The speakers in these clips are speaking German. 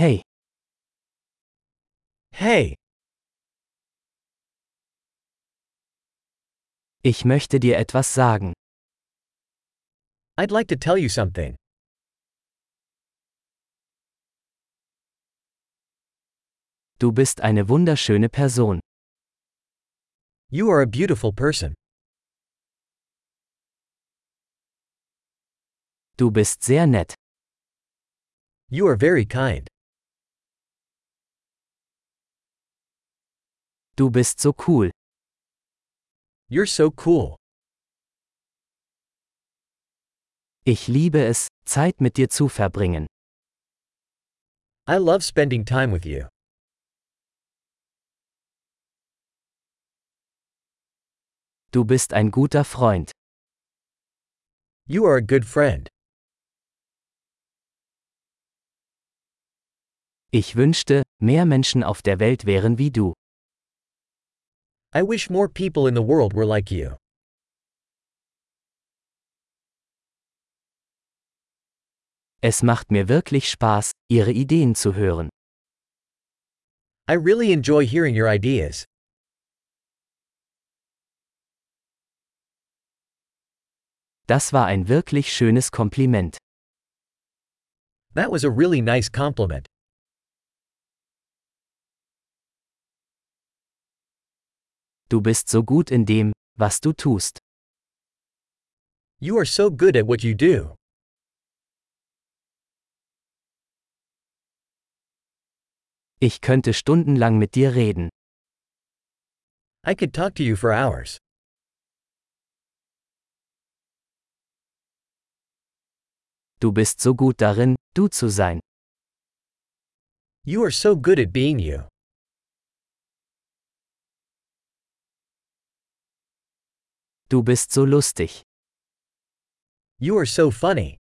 Hey, Hey, ich möchte dir etwas sagen. I'd like to tell you something. Du bist eine wunderschöne Person. You are a beautiful person. Du bist sehr nett. You are very kind. Du bist so cool. You're so cool. Ich liebe es, Zeit mit dir zu verbringen. I love spending time with you. Du bist ein guter Freund. You are a good friend. Ich wünschte, mehr Menschen auf der Welt wären wie du. I wish more people in the world were like you. Es macht mir wirklich Spaß, Ihre Ideen zu hören. I really enjoy hearing your ideas. Das war ein wirklich schönes Kompliment. That was a really nice compliment. Du bist so gut in dem, was du tust. You are so good at what you do. Ich könnte stundenlang mit dir reden. I could talk to you for hours. Du bist so gut darin, du zu sein. You are so good at being you. Du bist so lustig. You are so funny.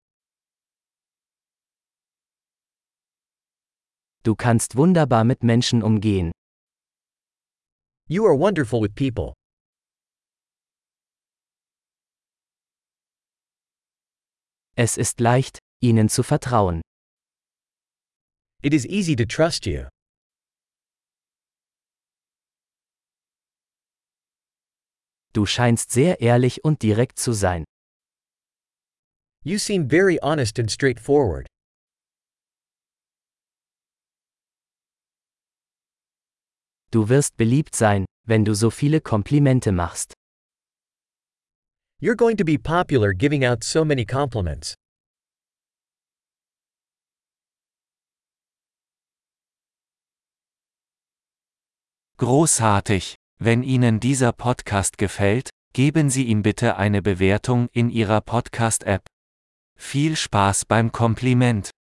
Du kannst wunderbar mit Menschen umgehen. You are wonderful with people. Es ist leicht, ihnen zu vertrauen. It is easy to trust you. Du scheinst sehr ehrlich und direkt zu sein. You seem very honest and straightforward. Du wirst beliebt sein, wenn du so viele Komplimente machst. You're going to be popular giving out so many compliments. Großartig! Wenn Ihnen dieser Podcast gefällt, geben Sie ihm bitte eine Bewertung in Ihrer Podcast-App. Viel Spaß beim Kompliment!